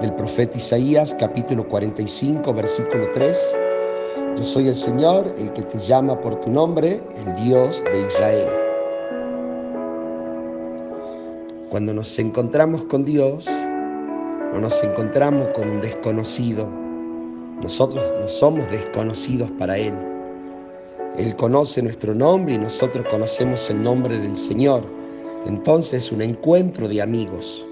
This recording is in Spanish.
del profeta Isaías capítulo 45 versículo 3. Yo soy el Señor, el que te llama por tu nombre, el Dios de Israel. Cuando nos encontramos con Dios, no nos encontramos con un desconocido. Nosotros no somos desconocidos para Él. Él conoce nuestro nombre y nosotros conocemos el nombre del Señor. Entonces es un encuentro de amigos.